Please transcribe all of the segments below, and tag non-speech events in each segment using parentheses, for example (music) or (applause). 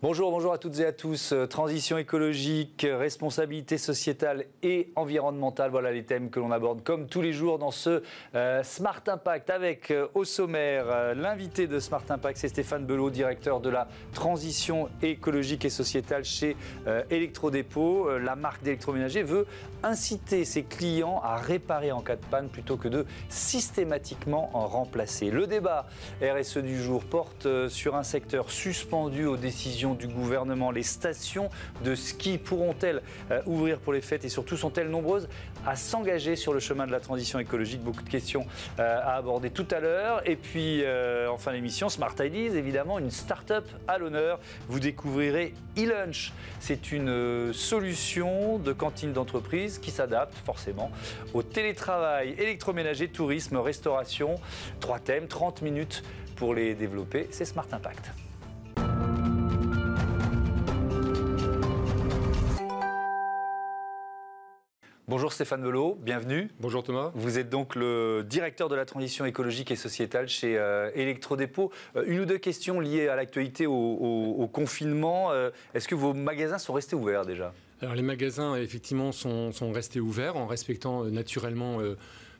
Bonjour, bonjour à toutes et à tous. Euh, transition écologique, responsabilité sociétale et environnementale, voilà les thèmes que l'on aborde comme tous les jours dans ce euh, Smart Impact avec euh, au sommaire l'invité de Smart Impact, c'est Stéphane Belot, directeur de la transition écologique et sociétale chez Electrodépôt. la marque d'électroménager veut inciter ses clients à réparer en cas de panne plutôt que de systématiquement en remplacer. Le débat RSE du jour porte sur un secteur suspendu aux décisions du gouvernement. Les stations de ski pourront-elles euh, ouvrir pour les fêtes et surtout sont-elles nombreuses à s'engager sur le chemin de la transition écologique? Beaucoup de questions euh, à aborder tout à l'heure. Et puis euh, en fin d'émission, Smart Ideas, évidemment, une start-up à l'honneur. Vous découvrirez e-lunch. C'est une solution de cantine d'entreprise qui s'adapte forcément au télétravail, électroménager, tourisme, restauration. Trois thèmes, 30 minutes pour les développer. C'est Smart Impact. Bonjour Stéphane Velot, bienvenue. Bonjour Thomas. Vous êtes donc le directeur de la transition écologique et sociétale chez euh, Electrodépôt. Euh, une ou deux questions liées à l'actualité, au, confinement. Euh, est-ce que vos magasins sont restés ouverts déjà? Alors les magasins effectivement sont, sont, restés ouverts en respectant naturellement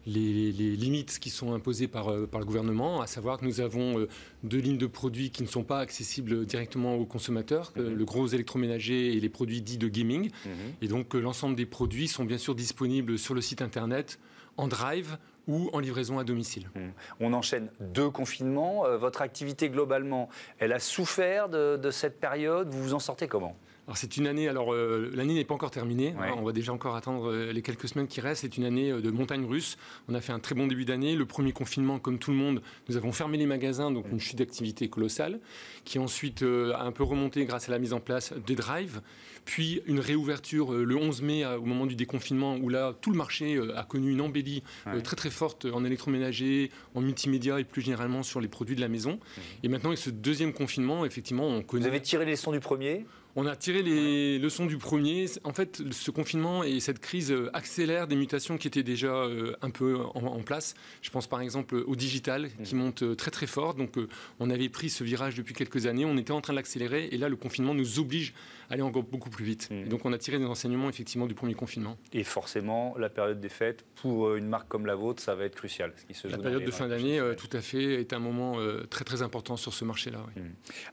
les, limites qui sont imposées par, euh, par, le gouvernement, à savoir que nous avons euh, deux lignes de produits qui ne sont pas accessibles directement aux consommateurs, mhm. le gros électroménager et les produits dits de gaming. Mhm. Et donc euh, l'ensemble des produits sont bien sûr disponibles sur le site internet, en drive ou en livraison à domicile. Mhm. On enchaîne deux confinements. votre activité globalement, elle a souffert de, de cette période. Vous vous en sortez comment? Alors c'est une année, alors euh, l'année n'est pas encore terminée, hein, on va déjà encore attendre euh, les quelques semaines qui restent, c'est une année euh, de montagne russe, on a fait un très bon début d'année, le premier confinement comme tout le monde, nous avons fermé les magasins, donc une chute d'activité colossale, qui ensuite a un peu remonté grâce à la mise en place des drives, puis une réouverture le 11 mai au moment du déconfinement où là tout le marché a connu une embellie très très forte en électroménager, en multimédia et plus généralement sur les produits de la maison. Et maintenant avec ce deuxième confinement, effectivement, on connaît... Vous avez tiré les leçons du premier? On a tiré les leçons du premier. En fait, ce confinement et cette crise euh, accélèrent des mutations qui étaient déjà euh, un peu en, place. Je pense par exemple au digital qui mmh. monte euh, très très fort. Donc on avait pris ce virage depuis quelques années, on était en train de l'accélérer et là le confinement nous oblige à aller encore beaucoup plus vite. Mmh. donc on a tiré des enseignements effectivement du premier confinement. Et forcément, la période des fêtes, pour une marque comme la vôtre, ça va être crucial. la période de fin d'année, tout à fait, est un moment très très important sur ce marché-là. Mmh.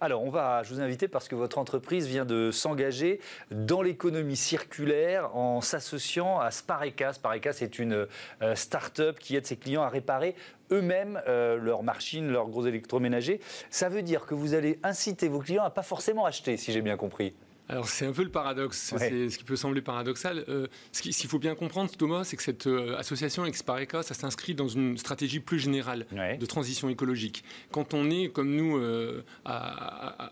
Alors on va, je vous invite parce que votre entreprise vient de s'engager dans l'économie circulaire en s'associant à Spareka. Spareka, c'est une euh, start-up qui aide ses clients à réparer eux-mêmes euh, leurs machines, leurs gros électroménagers. Ça veut dire que vous allez inciter vos clients à pas forcément acheter, si j'ai bien compris. Alors c'est un peu le paradoxe, c'est ce qui peut sembler paradoxal. Euh, ce qu'il faut bien comprendre, Thomas, c'est que cette euh, association Expareca, ça s'inscrit dans une stratégie plus générale de transition écologique. Quand on est, comme nous, euh,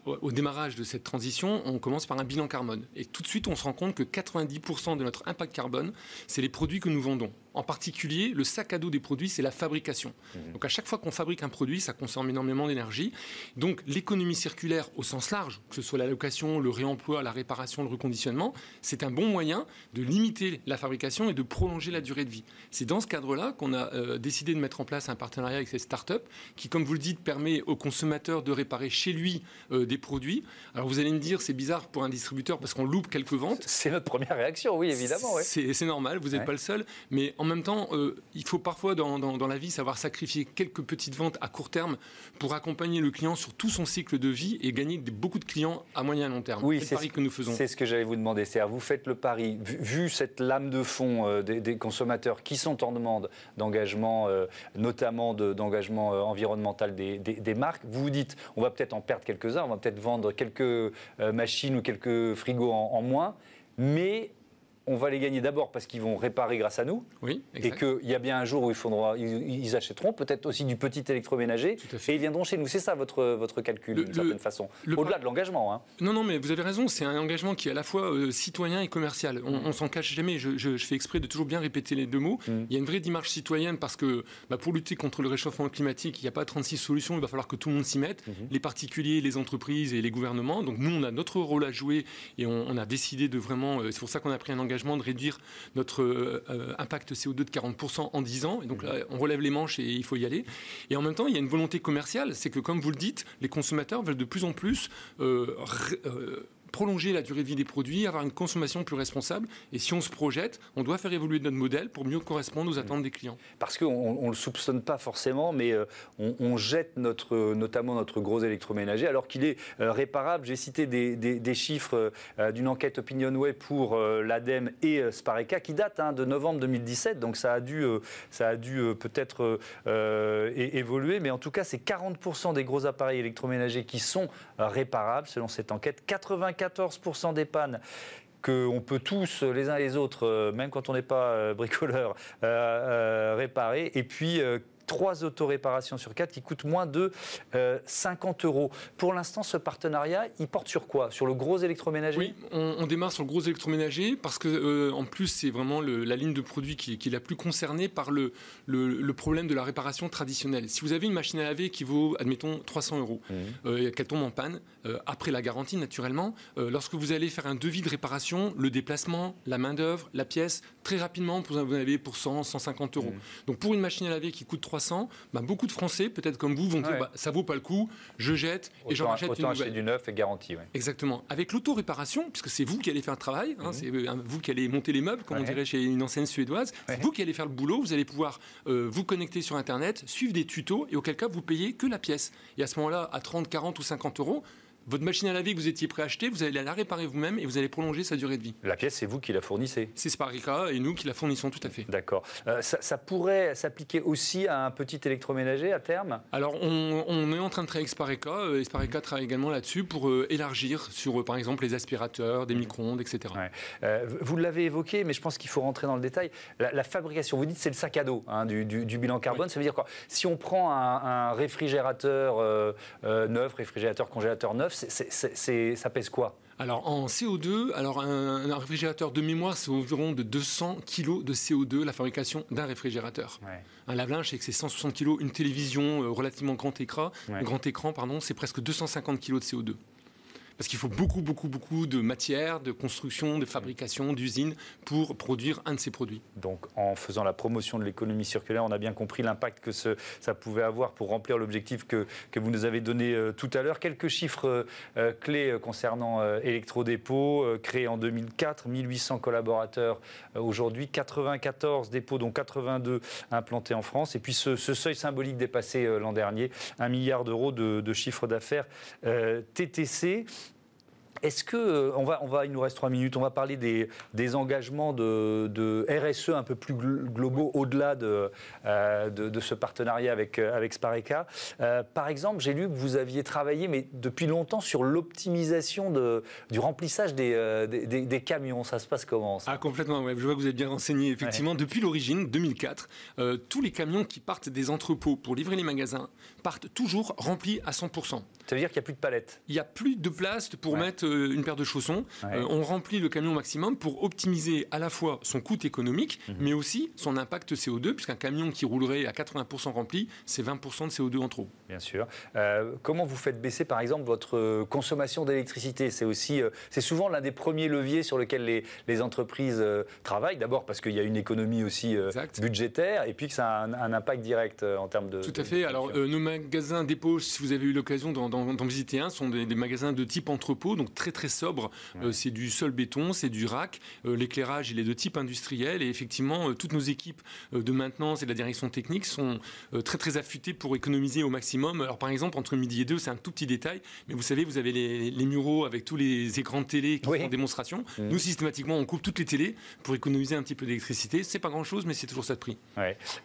au démarrage de cette transition, on commence par un bilan carbone. Et tout de suite, on se rend compte que 90% de notre impact carbone, c'est les produits que nous vendons. En particulier, le sac à dos des produits, c'est la fabrication. Mmh. Donc à chaque fois qu'on fabrique un produit, ça consomme énormément d'énergie. Donc l'économie circulaire au sens large, que ce soit la location, le réemploi, la réparation, le reconditionnement, c'est un bon moyen de limiter la fabrication et de prolonger la durée de vie. C'est dans ce cadre-là qu'on a euh, décidé de mettre en place un partenariat avec cette start-up qui, comme vous le dites, permet au consommateur de réparer chez lui euh, des produits. Alors vous allez me dire, c'est bizarre pour un distributeur parce qu'on loupe quelques ventes. C'est notre première réaction, oui, évidemment. C'est normal, vous n'êtes pas le seul. Mais en même temps, euh, il faut parfois dans, la vie savoir sacrifier quelques petites ventes à court terme pour accompagner le client sur tout son cycle de vie et gagner beaucoup de clients à moyen et long terme. Oui, c'est ce que nous faisons. C'est ce que j'allais vous demander. C'est-à-dire, vous faites le pari, vu, cette lame de fond euh, des, consommateurs qui sont en demande d'engagement, euh, notamment d'engagement environnemental des, marques, vous vous dites, on va peut-être en perdre quelques-uns, on va peut-être vendre quelques machines ou quelques frigos en moins, mais on va les gagner d'abord parce qu'ils vont réparer grâce à nous. Oui, Et qu'il y a bien un jour où faudra, ils, achèteront peut-être aussi du petit électroménager. Et ils viendront chez nous. C'est ça votre, votre calcul, d'une certaine façon. Au-delà de l'engagement. Hein. Non, non, mais vous avez raison. C'est un engagement qui est à la fois euh, citoyen et commercial. On, mm. s'en cache jamais. Je, fais exprès de toujours bien répéter les deux mots. Mm. Il y a une vraie démarche citoyenne parce que bah, pour lutter contre le réchauffement climatique, il n'y a pas 36 solutions. Il va falloir que tout le monde s'y mette. Mm-hmm. Les particuliers, les entreprises et les gouvernements. Donc nous, on a notre rôle à jouer et on, a décidé de vraiment. Euh, c'est pour ça qu'on a pris un engagement engagement de réduire notre impact CO2 de 40% en 10 ans. Et donc là, on relève les manches et il faut y aller. Et en même temps, il y a une volonté commerciale, c'est que comme vous le dites, les consommateurs veulent de plus en plus prolonger la durée de vie des produits, avoir une consommation plus responsable. Et si on se projette, on doit faire évoluer notre modèle pour mieux correspondre aux attentes des clients. Parce qu'on ne le soupçonne pas forcément, mais euh, on, jette notre, notamment notre gros électroménager alors qu'il est euh, réparable. J'ai cité des, chiffres euh, d'une enquête OpinionWay pour l'ADEME et Spareka qui date hein, de novembre 2017, donc ça a dû, ça a dû peut-être évoluer, mais en tout cas, c'est 40% des gros appareils électroménagers qui sont réparables selon cette enquête. 84 14% des pannes qu'on peut tous, les uns les autres, euh, même quand on n'est pas euh, bricoleur, euh, réparer. Et puis trois autoréparations sur quatre qui coûtent moins de 50 euros. Pour l'instant, ce partenariat, il porte sur quoi? Sur le gros électroménager? Oui, on, démarre sur le gros électroménager parce que, en plus, c'est vraiment la ligne de produits qui, est la plus concernée par le, le, problème de la réparation traditionnelle. Si vous avez une machine à laver qui vaut, admettons, 300 euros, mmh. qu'elle tombe en panne, euh, après la garantie naturellement, euh, lorsque vous allez faire un devis de réparation, le déplacement, la main-d'œuvre, la pièce, très rapidement, vous en avez pour 100, 150 euros. Mmh. Donc pour une machine à laver qui coûte 300, bah, beaucoup de Français, peut-être comme vous, vont dire bah, ça vaut pas le coup, je jette et j'en rachète une nouvelle. du neuf et garantie. Exactement. Avec l'auto-réparation, puisque c'est vous qui allez faire le travail, hein, mmh. c'est euh, vous qui allez monter les meubles, comme on dirait chez une enseigne suédoise, c'est vous qui allez faire le boulot, vous allez pouvoir vous connecter sur Internet, suivre des tutos et auquel cas vous payez que la pièce. Et à ce moment-là, à 30, 40 ou 50 euros, votre machine à laver que vous étiez prêt à acheter, vous allez la réparer vous-même et vous allez prolonger sa durée de vie. La pièce, c'est vous qui la fournissez C'est Sparika et nous qui la fournissons tout à fait. D'accord. Euh, ça, pourrait s'appliquer aussi à un petit électroménager à terme? Alors, on, est en train de travailler avec Sparika. Euh, et Sparika travaille également là-dessus pour euh, élargir sur, par exemple, les aspirateurs, des micro-ondes, etc. vous l'avez évoqué, mais je pense qu'il faut rentrer dans le détail. La, fabrication, vous dites c'est le sac à dos hein, du, bilan carbone. Ça veut dire quoi? Si on prend un, réfrigérateur neuf, réfrigérateur congélateur neuf, ça pèse quoi? Alors en CO2, alors un, réfrigérateur de mémoire, c'est environ de 200 kg de CO2 la fabrication d'un réfrigérateur. Un lave-linge, c'est que c'est 160 kg. Une télévision euh, relativement grand écran, grand écran, pardon, c'est presque 250 kg de CO2 parce qu'il faut beaucoup, beaucoup, beaucoup de matière, de construction, de fabrication, d'usines pour produire un de ces produits. Donc, en faisant la promotion de l'économie circulaire, on a bien compris l'impact que ça pouvait avoir pour remplir l'objectif que, que, vous nous avez donné euh, tout à l'heure. Quelques chiffres euh, euh, clés concernant Electrodépôt, créé en 2004, 1800 collaborateurs aujourd'hui, 94 dépôts, dont 82 implantés en France. Et puis ce, seuil symbolique dépassé l'an dernier, 1 milliard d'euros de, de chiffre d'affaires TTC. Est-ce que, euh, on va, on va, il nous reste trois minutes, on va parler des, des engagements de, de, RSE un peu plus globaux au-delà de, euh, de, ce partenariat avec, euh, avec Spareka. par exemple, j'ai lu que vous aviez travaillé, mais depuis longtemps, sur l'optimisation du remplissage des, des, camions. Ça se passe comment Ah, complètement, ouais. je vois que vous êtes bien renseigné. Effectivement, depuis l'origine, 2004, tous les camions qui partent des entrepôts pour livrer les magasins partent toujours remplis à 100%. Ça veut dire qu'il n'y a plus de palettes? Il n'y a plus de place pour mettre euh, une paire de chaussons. Euh, on remplit le camion au maximum pour optimiser à la fois son coût économique, mhm. mais aussi son impact CO2, puisqu'un camion qui roulerait à 80% rempli, c'est 20% de CO2 en trop. Bien sûr. Euh, comment vous faites baisser, par exemple, votre consommation d'électricité? C'est aussi, c'est souvent l'un des premiers leviers sur lesquels les, les entreprises travaillent. D'abord parce qu'il y a une économie aussi budgétaire, et puis que ça a un, impact direct en termes de. Tout à fait. Alors, nos magasins dépôt, si vous avez eu l'occasion d'en visiter un, sont des, des, magasins de type entrepôt, donc très très sobre. Euh, c'est du sol béton, c'est du rack. Euh, l'éclairage, il est de type industriel. Et effectivement, euh, toutes nos équipes de maintenance et de la direction technique sont très très affûtées pour économiser au maximum. Alors par exemple, entre midi et deux, c'est un tout petit détail, mais vous savez, vous avez les, les muraux avec tous les écrans de télé qui font démonstration. Mmh. Nous, systématiquement, on coupe toutes les télés pour économiser un petit peu d'électricité. C'est pas grand chose, mais c'est toujours ça de prix.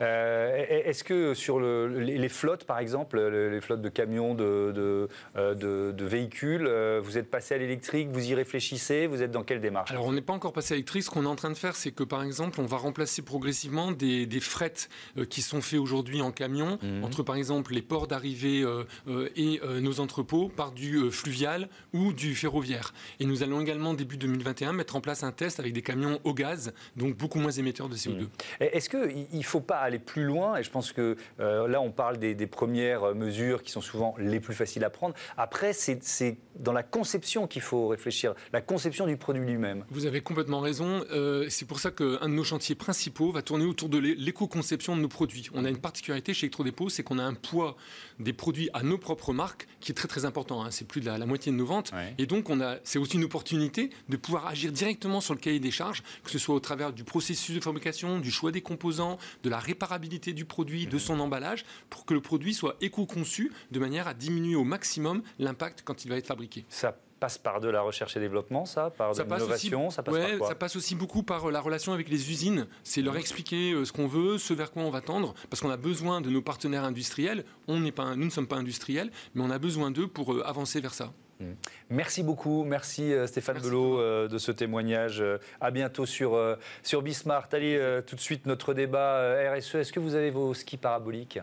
Est-ce que sur le, les, flottes, par exemple, les flottes de camions, de, de, de, de véhicules, vous êtes passé à l'électricité vous y réfléchissez Vous êtes dans quelle démarche? Alors, on n'est pas encore passé à l'électrique. Ce qu'on est en train de faire, c'est que, par exemple, on va remplacer progressivement des, des frettes euh, qui sont faits aujourd'hui en camion, mhm. entre, par exemple, les ports d'arrivée euh, euh, et nos entrepôts, par du fluvial ou du ferroviaire. Et nous allons également, début 2021, mettre en place un test avec des camions au gaz, donc beaucoup moins émetteurs de CO2. Mhm. Est-ce qu'il ne faut pas aller plus loin? Et je pense que là, on parle des, des, premières mesures qui sont souvent les plus faciles à prendre. Après, c'est dans la conception qu'il faut réfléchir, la conception du produit lui-même. Vous avez complètement raison. Euh, c'est pour ça qu'un de nos chantiers principaux va tourner autour de l'éco-conception de nos produits. On a une particularité chez Electrodépôt, c'est qu'on a un poids des produits à nos propres marques qui est très très important. Hein. C'est plus de la, moitié de nos ventes. Et donc, on a, c'est aussi une opportunité de pouvoir agir directement sur le cahier des charges, que ce soit au travers du processus de fabrication, du choix des composants, de la réparabilité du produit, de son emballage, pour que le produit soit éco-conçu de manière à diminuer au maximum l'impact quand il va être fabriqué. Ça passe par de la recherche et développement, ça, par de l'innovation, ça passe par quoi Ça passe aussi beaucoup par euh, la relation avec les usines. C'est leur mhm. expliquer euh, ce qu'on veut, ce vers quoi on va tendre, parce qu'on a besoin de nos partenaires industriels. On n'est pas, nous ne sommes pas industriels, mais on a besoin d'eux pour euh, avancer vers ça. Mhm. Merci beaucoup, merci Stéphane Belot de ce témoignage. À bientôt sur, sur Bismart. Allez, tout de suite notre débat RSE. Est-ce que vous avez vos skis paraboliques?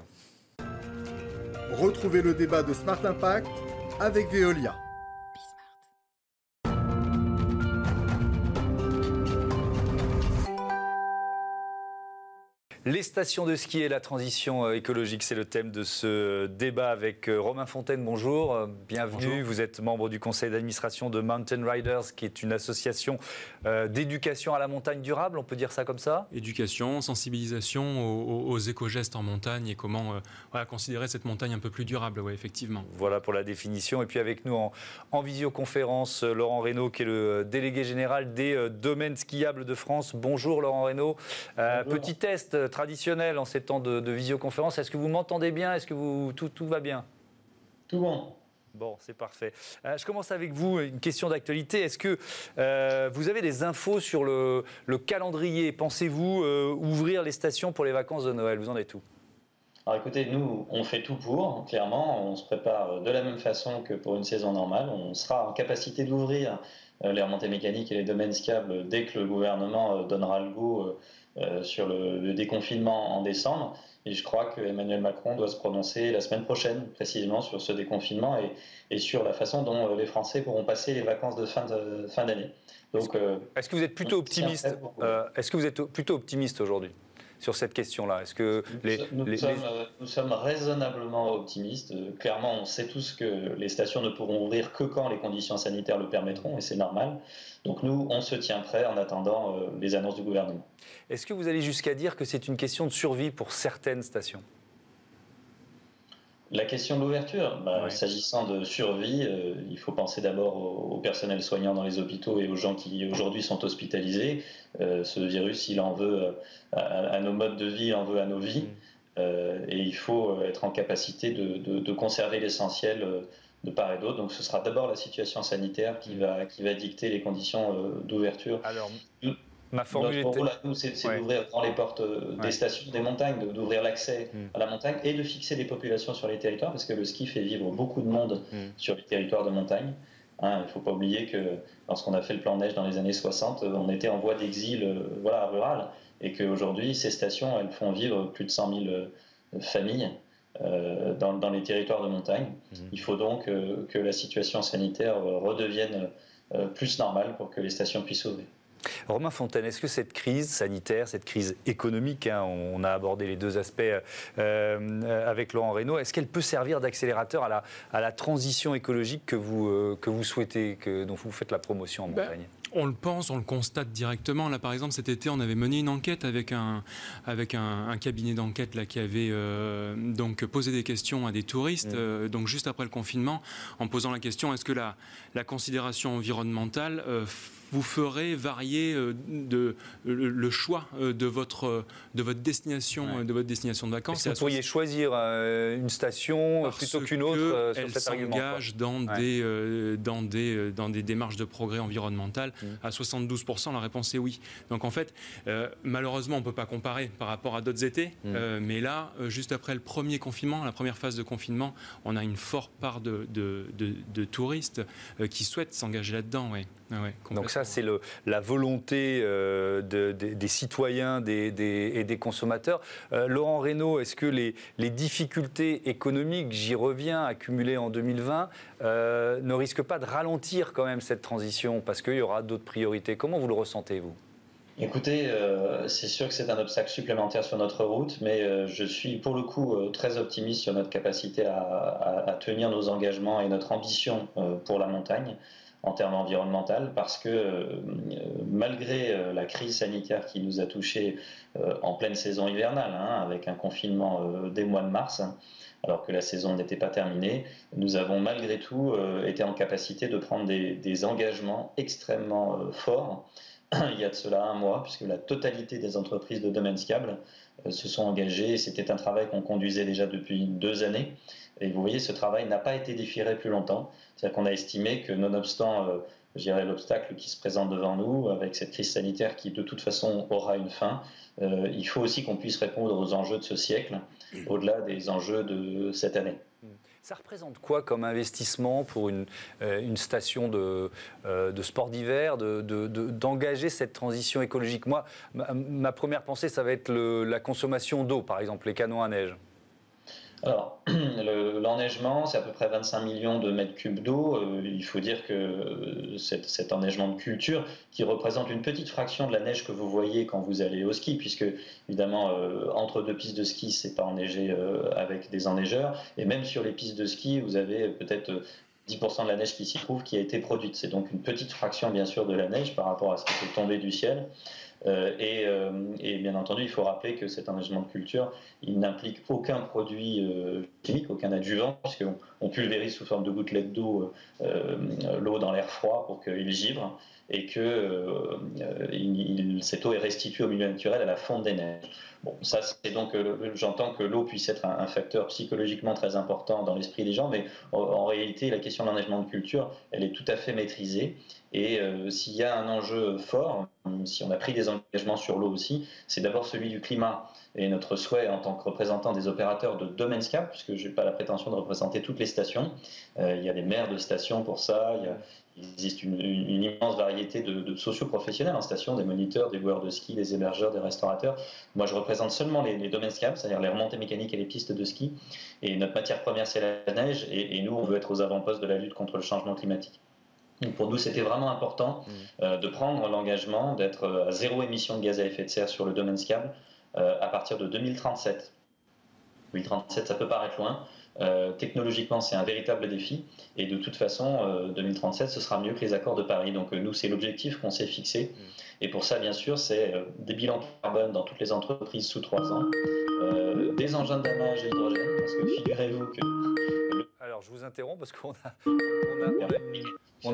Retrouvez le débat de Smart Impact avec Veolia. Les stations de ski et la transition euh, écologique, c'est le thème de ce débat avec euh, Romain Fontaine. Bonjour, euh, bienvenue. Vous êtes membre du conseil d'administration de Mountain Riders, qui est une association d'éducation à la montagne durable, on peut dire ça comme ça? Éducation, sensibilisation aux, éco-gestes en montagne et comment considérer cette montagne un peu plus durable, oui, effectivement. Voilà pour la définition. Et puis avec nous en, en visioconférence, Laurent Reynaud, qui est le délégué général des domaines skiables de France. Bonjour Laurent Reynaud. Petit test traditionnel en ces temps de, visioconférence. Est-ce que vous m'entendez bien? Est-ce que vous, tout, tout va bien? Tout bon. Bon, c'est parfait. Euh, je commence avec vous, une question d'actualité. Est-ce que euh, vous avez des infos sur le, calendrier? Pensez-vous euh, ouvrir les stations pour les vacances de Noël? Vous en êtes où? Alors écoutez, nous, on fait tout pour, clairement. On se prépare de la même façon que pour une saison normale. On sera en capacité d'ouvrir les remontées mécaniques et les domaines skiables dès que le gouvernement donnera le goût sur le, déconfinement en décembre. Et je crois qu'Emmanuel Macron doit se prononcer la semaine prochaine, précisément, sur ce déconfinement et, et sur la façon dont euh, les Français pourront passer les vacances de fin d'année. Fin Donc, euh, est-ce que vous êtes plutôt optimiste Est-ce que vous êtes plutôt optimiste aujourd'hui? Sur cette question-là Est-ce que les, nous, sommes, nous, sommes, raisonnablement optimistes. Clairement, on sait tous que les stations ne pourront ouvrir que quand les conditions sanitaires le permettront, et c'est normal. Donc nous, on se tient prêt en attendant euh, les annonces du gouvernement. Est-ce que vous allez jusqu'à dire que c'est une question de survie pour certaines stations? La question de l'ouverture, bah, s'agissant de survie, euh, il faut penser d'abord au, personnel soignant dans les hôpitaux et aux gens qui aujourd'hui sont hospitalisés. Euh, ce virus, il en veut à, nos modes de vie, il en veut à nos vies. Mm. et il faut être en capacité de conserver l'essentiel de part et d'autre. Donc ce sera d'abord la situation sanitaire qui va, qui va dicter les conditions euh, d'ouverture. Alors, ma formule Notre rôle nous, c'est d'ouvrir les portes euh, des stations, des montagnes, d'ouvrir l'accès mm. à la montagne et de fixer des populations sur les territoires, parce que le ski fait vivre beaucoup de monde mm. sur les territoires de montagne. Hein, il ne faut pas oublier que lorsqu'on a fait le plan neige dans les années 60, euh, on était en voie d'exil voilà, rural, et qu'aujourd'hui, ces stations, elles font vivre plus de 100 000 familles. Euh, dans, les territoires de montagne. Mhm. Il faut donc euh, que la situation sanitaire redevienne euh, plus normale pour que les stations puissent ouvrir. Romain Fontaine, est-ce que cette crise sanitaire, cette crise économique, hein, on a abordé les deux aspects avec Laurent Reynaud, est-ce qu'elle peut servir d'accélérateur à la, à la, transition écologique que vous, que vous souhaitez, que, dont vous faites la promotion en ben, montagne on le pense, on le constate directement. Là, par exemple, cet été, on avait mené une enquête avec un, avec un, cabinet d'enquête là qui avait euh, donc posé des questions à des touristes. Mmh. Euh, donc juste après le confinement, en posant la question est-ce que la, la considération environnementale euh, vous ferez varier euh, de, le, choix euh, de votre, de votre destination, de votre destination de vacances. vous pourriez choisir euh, une station plutôt qu'une autre sur elle s'engage dans, des, dans, des, dans des démarches de progrès environnemental. Mmh. À 72%, la réponse est oui. Donc en fait, malheureusement, on ne peut pas comparer par rapport à d'autres étés. Mmh. mais là, juste après le premier confinement, la première phase de confinement, on a une forte part de, de, de, touristes qui souhaitent s'engager là-dedans. Ouais. Donc ça, c'est la volonté euh, des citoyens et des consommateurs. Euh, Laurent Reynaud, est-ce que les, difficultés économiques, j'y reviens, accumulées en 2020, euh, ne risquent pas de ralentir quand même cette transition parce qu'il y aura d'autres priorités? Comment vous le ressentez, vous? Écoutez, c'est sûr que c'est un obstacle supplémentaire sur notre route, mais je suis pour le coup très optimiste sur notre capacité à, tenir nos engagements et notre ambition pour la montagne en termes environnementaux parce que malgré la crise sanitaire qui nous a touchés en pleine saison hivernale, hein, avec un confinement dès mois de mars, alors que la saison n'était pas terminée, nous avons malgré tout été en capacité de prendre des, engagements extrêmement forts (clears throat) il y a de cela un mois, puisque la totalité des entreprises de domaine Scable se sont engagées. C'était un travail qu'on conduisait déjà depuis deux années. Et vous voyez, ce travail n'a pas été différé plus longtemps. C'est-à-dire qu'on a estimé que, nonobstant euh, je dirais, l'obstacle qui se présente devant nous, avec cette crise sanitaire qui de toute façon aura une fin, euh, il faut aussi qu'on puisse répondre aux enjeux de ce siècle, au-delà des enjeux de cette année. Ça représente quoi comme investissement pour une, euh, station de, sport d'hiver, d'engager cette transition écologique? Moi, ma, première pensée, ça va être la consommation d'eau, par exemple, les canons à neige. Alors, (clears throat) l'enneigement, c'est à peu près 25 millions de mètres cubes d'eau. Euh, il faut dire que euh, cet, enneigement de culture, qui représente une petite fraction de la neige que vous voyez quand vous allez au ski, puisque évidemment, euh, entre deux pistes de ski, c'est pas enneigé avec des enneigeurs. Et même sur les pistes de ski, vous avez peut-être 10% de la neige qui s'y trouve qui a été produite. C'est donc une petite fraction, bien sûr, de la neige par rapport à ce qui est tombé du ciel. Euh, euh, et, bien entendu, il faut rappeler que cet enneigement de culture, il n'implique aucun produit euh, chimique, aucun adjuvant, on pulvérise sous forme de gouttelettes d'eau l'eau dans l'air froid pour qu'il givre et que cette eau est restituée au milieu naturel à la fonte des neiges. Bon, ça, c'est donc, j'entends que l'eau puisse être un, facteur psychologiquement très important dans l'esprit des gens, mais en, réalité, la question de l'enneigement de culture, elle est tout à fait maîtrisée. Et s'il y a un enjeu fort, si on a pris des engagements sur l'eau aussi, c'est d'abord celui du climat. Et notre souhait en tant que représentant des opérateurs de domaine SCAP, puisque je n'ai pas la prétention de représenter toutes les stations, euh, il y a des maires de stations pour ça, il, existe une, immense variété de, de socioprofessionnels en station, des moniteurs, des joueurs de ski, des hébergeurs, des restaurateurs. Moi, je représente seulement les, domaines SCAP, c'est-à-dire les remontées mécaniques et les pistes de ski. Et notre matière première, c'est la neige, et nous, on veut être aux avant-postes de la lutte contre le changement climatique pour nous, c'était vraiment important mm. euh, de prendre l'engagement d'être euh, à zéro émission de gaz à effet de serre sur le domaine SCAB euh, à partir de 2037. 2037, ça peut paraître loin. Technologiquement, c'est un véritable défi. Et de toute façon, 2037, ce sera mieux que les accords de Paris. Donc nous, c'est l'objectif qu'on s'est fixé. Mm. Et pour ça, bien sûr, c'est des bilans carbone dans toutes les entreprises sous trois ans, des engins de damage à hydrogène, parce que figurez-vous que... Je vous interromps parce qu'on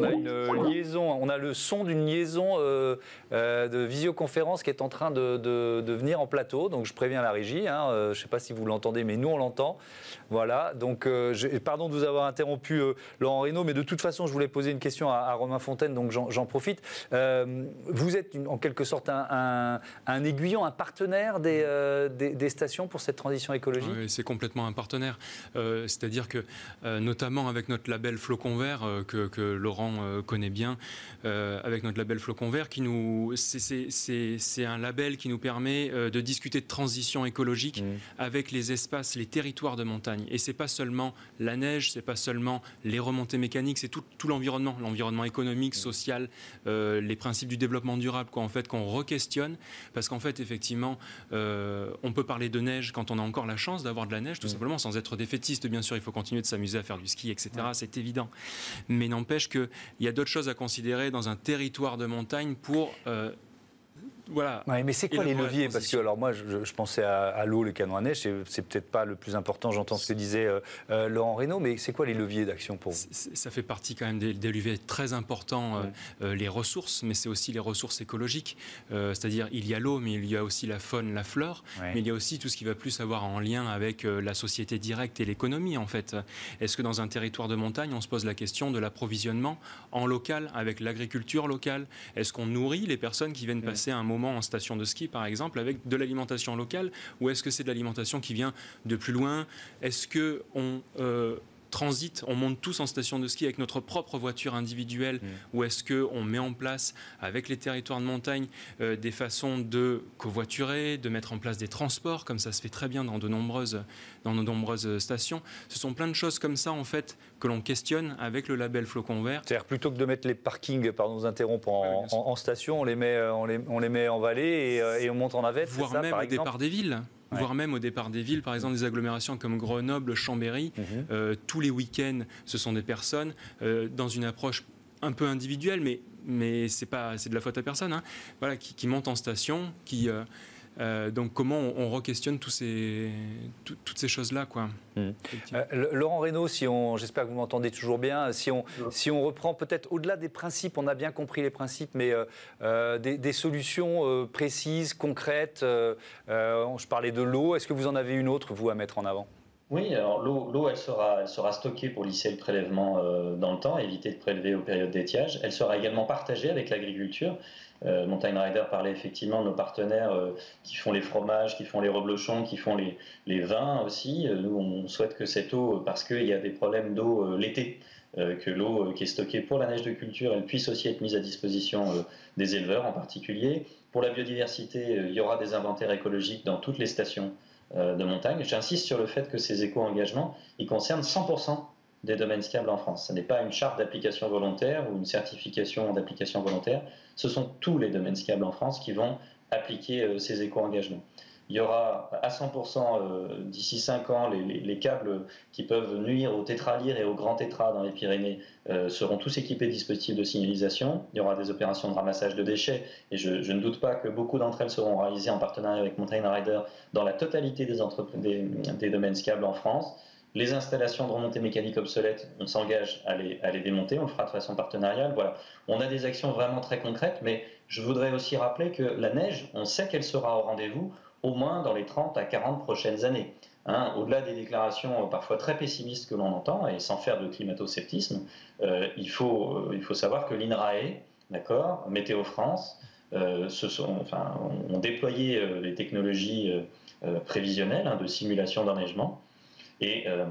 a, une liaison, on a le son d'une liaison euh, euh, de visioconférence qui est en train de, venir en plateau. Donc je préviens la régie. Hein, euh, je ne sais pas si vous l'entendez, mais nous on l'entend. Voilà. Donc pardon de vous avoir interrompu, Laurent Reynaud, mais de toute façon je voulais poser une question à, Romain Fontaine, donc j'en profite. vous êtes en quelque sorte un, aiguillon, un partenaire des, stations pour cette transition écologique? Oui, c'est complètement un partenaire. C'est-à-dire que notamment avec notre label Flocon Vert que, que Laurent euh, connaît bien, euh, avec notre label Flocon Vert, qui nous, c'est un label qui nous permet euh, de discuter de transition écologique mmh. avec les espaces, les territoires de montagne. Et c'est pas seulement la neige, c'est pas seulement les remontées mécaniques, c'est tout, tout l'environnement, l'environnement économique, mmh. social, les principes du développement durable, quoi, en fait, qu'on re-questionne, parce qu'en fait, effectivement, on peut parler de neige quand on a encore la chance d'avoir de la neige, tout mmh. simplement, sans être défaitiste, bien sûr, il faut continuer de s'amuser à faire du ski, etc. C'est évident. Mais n'empêche que il y a d'autres choses à considérer dans un territoire de montagne pour euh, voilà. mais c'est quoi les leviers? Parce que alors moi, je, pensais à, l'eau, le canon à neige, c'est peut-être pas le plus important. J'entends ce que disait euh, euh, Laurent Reynaud, mais c'est quoi les leviers d'action pour vous? Ça fait partie quand même des, leviers très importants, euh, les ressources, mais c'est aussi les ressources écologiques. C'est-à-dire, il y a l'eau, mais il y a aussi la faune, la flore, mais il y a aussi tout ce qui va plus avoir en lien avec la société directe et l'économie, en fait. Est-ce que dans un territoire de montagne, on se pose la question de l'approvisionnement en local, avec l'agriculture locale? Est-ce qu'on nourrit les personnes qui viennent passer un moment en station de ski, par exemple, avec de l'alimentation locale Ou est-ce que c'est de l'alimentation qui vient de plus loin? Est-ce que on euh, transite, on monte tous en station de ski avec notre propre voiture individuelle mm. ou est-ce qu'on met en place avec les territoires de montagne euh, des façons de covoiturer, de mettre en place des transports comme ça se fait très bien dans de nombreuses, dans de nombreuses stations Ce sont plein de choses comme ça en fait que l'on questionne avec le label Flocon Vert. C'est-à-dire plutôt que de mettre les parkings, pardon, nous interrompre, en, station, on les met, euh, on les, on les met en vallée et, euh, et on monte en navette. Voire même au départ des villes voire même au départ des villes, par exemple des agglomérations comme Grenoble, Chambéry. Mhm. Euh, tous les week-ends, ce sont des personnes euh, dans une approche un peu individuels, mais, mais c'est pas c'est de la faute à personne. Hein. Voilà, qui, qui, montent en station, qui euh, donc comment on, re-questionne tous ces, toutes ces choses-là quoi. Mmh. Euh, Laurent Reynaud, si on, j'espère que vous m'entendez toujours bien, si on, si on reprend peut-être au-delà des principes, on a bien compris les principes, mais euh, des, solutions précises, concrètes. je parlais de l'eau, est-ce que vous en avez une autre, vous, à mettre en avant? Oui, alors l'eau, elle sera, elle sera stockée pour lisser le prélèvement dans le temps, éviter de prélever aux périodes d'étiage. Elle sera également partagée avec l'agriculture. Euh, Montagne Rider parlait effectivement de nos partenaires euh, qui font les fromages, qui font les reblochons, qui font les, les vins aussi. Euh, nous, on souhaite que cette eau, parce qu'il y a des problèmes d'eau l'été, que l'eau qui est stockée pour la neige de culture, elle puisse aussi être mise à disposition des éleveurs en particulier. Pour la biodiversité, il y aura des inventaires écologiques dans toutes les stations de montagne. J'insiste sur le fait que ces éco-engagements, ils concernent 100% des domaines skiables en France. Ce n'est pas une charte d'application volontaire ou une certification d'application volontaire, ce sont tous les domaines skiables en France qui vont appliquer euh, ces éco-engagements. Il y aura à 100% euh, d'ici 5 ans les, câbles qui peuvent nuire au tétralyre et au grand tétra dans les Pyrénées euh, seront tous équipés de dispositifs de signalisation. Il y aura des opérations de ramassage de déchets et je, ne doute pas que beaucoup d'entre elles seront réalisées en partenariat avec Mountain Rider dans la totalité des, des, des domaines skiables en France. Les installations de remontée mécanique obsolètes, on s'engage à les, démonter, on le fera de façon partenariale. Voilà. On a des actions vraiment très concrètes, mais je voudrais aussi rappeler que la neige, on sait qu'elle sera au rendez-vous au moins dans les 30 à 40 prochaines années. Hein, au-delà des déclarations parfois très pessimistes que l'on entend, et sans faire de climato-sceptisme, euh, il, faut, euh, il faut savoir que l'INRAE, Météo France, euh, ont, déployé les technologies prévisionnelles hein, de simulation d'enneigement et euh,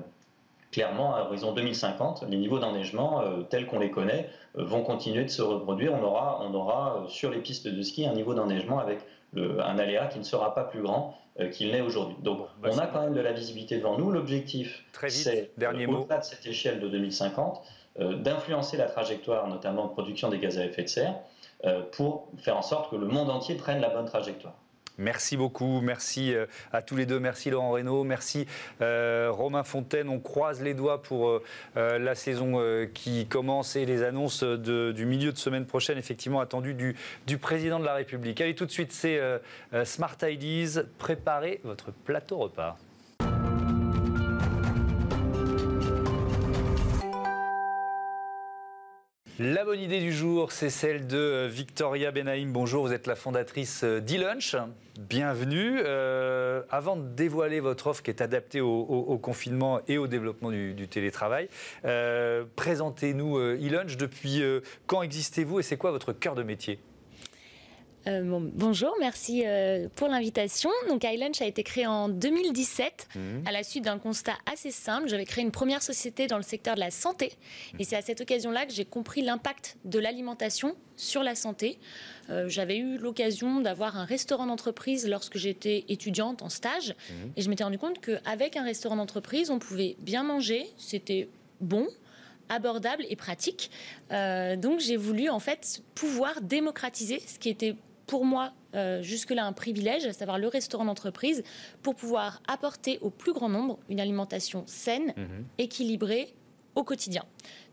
clairement, à horizon 2050, les niveaux d'enneigement euh, tels qu'on les connaît euh, vont continuer de se reproduire. On aura, on aura sur les pistes de ski un niveau d'enneigement avec un aléa qui ne sera pas plus grand qu'il n'est aujourd'hui. Donc bah, on a quand même de la visibilité devant nous. L'objectif, c'est, au-delà de cette échelle de 2050, d'influencer la trajectoire, notamment de production des gaz à effet de serre, pour faire en sorte que le monde entier prenne la bonne trajectoire. Merci beaucoup, merci euh, à tous les deux, merci Laurent Reynaud, merci euh, Romain Fontaine. On croise les doigts pour euh, la saison qui commence et les annonces du milieu de semaine prochaine, effectivement attendues du, du président de la République. Allez, tout de suite, c'est Smart Ideas. Préparez votre plateau repas. La bonne idée du jour, c'est celle de euh, Victoria Benaïm. Bonjour, vous êtes la fondatrice euh, d'e-lunch. Bienvenue. Euh, avant de dévoiler votre offre qui est adaptée au, confinement et au développement du, télétravail, présentez-nous e-lunch. Depuis quand existez-vous et c'est quoi votre cœur de métier? Euh, bonjour, merci euh, pour l'invitation. Donc iLunch a été créé en 2017 mhm. à la suite d'un constat assez simple. J'avais créé une première société dans le secteur de la santé et c'est à cette occasion-là que j'ai compris l'impact de l'alimentation sur la santé. Euh, j'avais eu l'occasion d'avoir un restaurant d'entreprise lorsque j'étais étudiante en stage mhm. et je m'étais rendu compte qu'avec un restaurant d'entreprise, on pouvait bien manger, c'était bon, abordable et pratique. donc j'ai voulu en fait pouvoir démocratiser ce qui était pour moi euh, jusque-là un privilège, à savoir le restaurant d'entreprise, pour pouvoir apporter au plus grand nombre une alimentation saine, mhm. équilibrée au quotidien.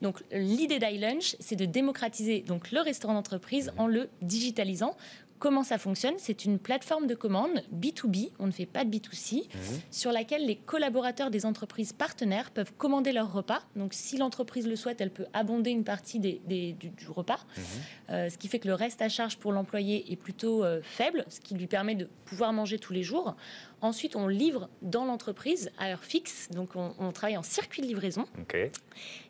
Donc l'idée d'iLunch, c'est de démocratiser donc le restaurant d'entreprise mhm. en le digitalisant. Comment ça fonctionne C'est une plateforme de commande B2B, on ne fait pas de B2C, mhm. sur laquelle les collaborateurs des entreprises partenaires peuvent commander leur repas. Donc si l'entreprise le souhaite, elle peut abonder une partie des, du, repas, mhm. euh, ce qui fait que le reste à charge pour l'employé est plutôt euh, faible, ce qui lui permet de pouvoir manger tous les jours. Ensuite, on livre dans l'entreprise à heure fixe, donc on, travaille en circuit de livraison.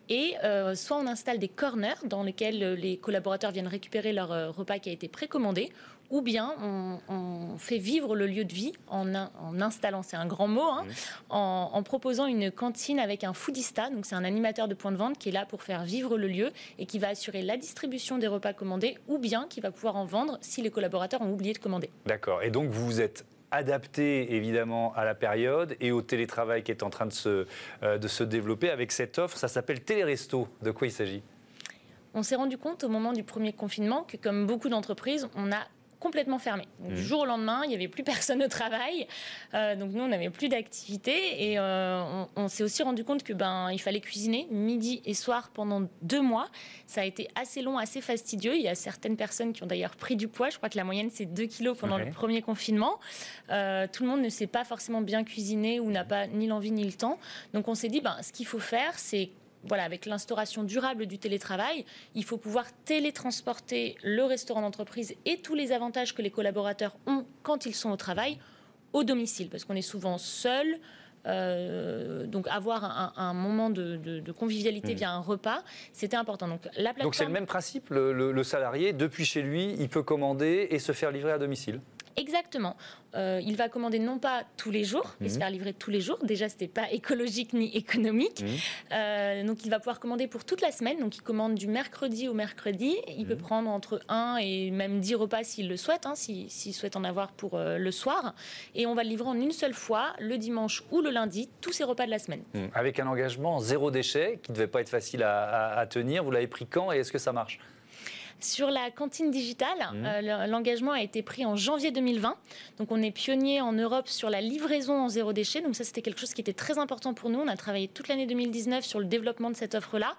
Et euh, soit on installe des corners dans lesquels les collaborateurs viennent récupérer leur repas qui a été précommandé, ou bien on, fait vivre le lieu de vie en, en installant, c'est un grand mot, hein, en, proposant une cantine avec un foodista, donc c'est un animateur de point de vente qui est là pour faire vivre le lieu et qui va assurer la distribution des repas commandés ou bien qui va pouvoir en vendre si les collaborateurs ont oublié de commander. D'accord, et donc vous êtes adapté évidemment à la période et au télétravail qui est en train de se, euh, de se développer avec cette offre, ça s'appelle Téléresto. De quoi il s'agit? On s'est rendu compte au moment du premier confinement que, comme beaucoup d'entreprises, on a complètement fermé. Du mmh. jour au lendemain, il n'y avait plus personne au travail. Euh, donc nous, on n'avait plus d'activité. Et euh, on, s'est aussi rendu compte que ben, il fallait cuisiner midi et soir pendant deux mois. Ça a été assez long, assez fastidieux. Il y a certaines personnes qui ont d'ailleurs pris du poids. Je crois que la moyenne, c'est 2 kilos pendant le premier confinement. Euh, tout le monde ne sait pas forcément bien cuisiner ou n'a pas ni l'envie ni le temps. Donc on s'est dit, ben, ce qu'il faut faire, c'est voilà, avec l'instauration durable du télétravail, il faut pouvoir télétransporter le restaurant d'entreprise et tous les avantages que les collaborateurs ont quand ils sont au travail au domicile, parce qu'on est souvent seul. Euh, donc avoir un, moment de, convivialité mmh. via un repas, c'était important. Donc la Donc c'est le même principe, le, salarié depuis chez lui, il peut commander et se faire livrer à domicile? Exactement. Euh, il va commander non pas tous les jours, mais se mhm. faire livrer tous les jours. Déjà, c'était pas écologique ni économique. Mhm. Euh, donc, il va pouvoir commander pour toute la semaine. Donc, il commande du mercredi au mercredi. Il peut mhm. prendre entre 1 et même 10 repas s'il le souhaite, hein, s'il souhaite en avoir pour euh, le soir. Et on va le livrer en une seule fois, le dimanche ou le lundi, tous ces repas de la semaine. Avec un engagement zéro déchet qui ne devait pas être facile à tenir. Vous l'avez pris quand et est-ce que ça marche? Sur la cantine digitale, mmh. euh, l'engagement a été pris en janvier 2020. Donc on est pionnier en Europe sur la livraison en zéro déchet. Donc ça c'était quelque chose qui était très important pour nous. On a travaillé toute l'année 2019 sur le développement de cette offre-là.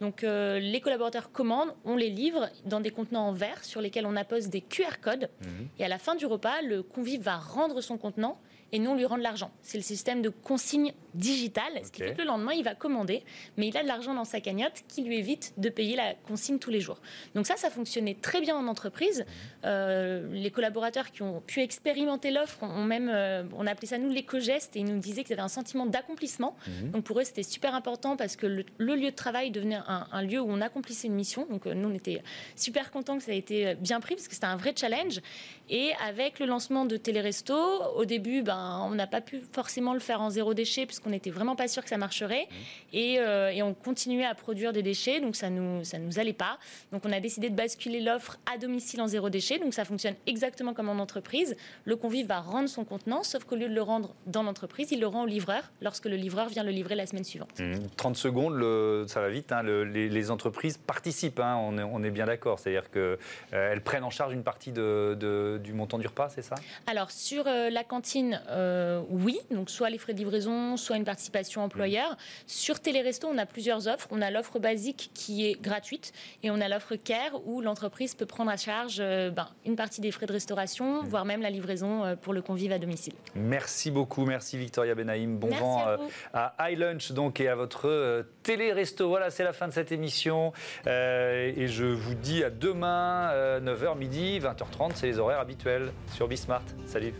Donc euh, les collaborateurs commandent, on les livre dans des contenants en verre sur lesquels on appose des QR codes. Mmh. Et à la fin du repas, le convive va rendre son contenant et non lui rendre l'argent. C'est le système de consigne digitale, ce qui fait que le lendemain, il va commander, mais il a de l'argent dans sa cagnotte qui lui évite de payer la consigne tous les jours. Donc ça, ça fonctionnait très bien en entreprise. Mhm. Euh, les collaborateurs qui ont pu expérimenter l'offre ont même, euh, on a appelé ça nous l'éco-geste, et ils nous disaient qu'ils avaient un sentiment d'accomplissement. Mhm. Donc pour eux, c'était super important parce que le, lieu de travail devenait un, lieu où on accomplissait une mission. Donc euh, nous, on était super contents que ça ait été bien pris parce que c'était un vrai challenge. Et avec le lancement de Téléresto, au début, ben, on n'a pas pu forcément le faire en zéro déchet puisqu'on n'était vraiment pas sûr que ça marcherait. Mmh. Euh, et, on continuait à produire des déchets, donc ça nous, ça nous allait pas. Donc on a décidé de basculer l'offre à domicile en zéro déchet. Donc ça fonctionne exactement comme en entreprise. Le convive va rendre son contenant, sauf qu'au lieu de le rendre dans l'entreprise, il le rend au livreur lorsque le livreur vient le livrer la semaine suivante. 30 mmh. secondes, le, ça va vite. Hein, les, entreprises participent, hein, on, est, on, est, bien d'accord. C'est-à-dire qu'elles euh, prennent en charge une partie de du montant du repas, c'est ça? Alors, sur euh, la cantine, euh, oui. Donc, soit les frais de livraison, soit une participation employeur. Mmh. Sur Téléresto, on a plusieurs offres. On a l'offre basique qui est gratuite et on a l'offre Care où l'entreprise peut prendre à charge euh, ben, une partie des frais de restauration, mmh. voire même la livraison pour le convive à domicile. Merci beaucoup. Merci Victoria Benaïm. Bon vent à, à iLunch donc, et à votre Téléresto. Voilà, c'est la fin de cette émission. et je vous dis à demain, 9h midi, 20h30, c'est les horaires habituels sur Bismart. Salut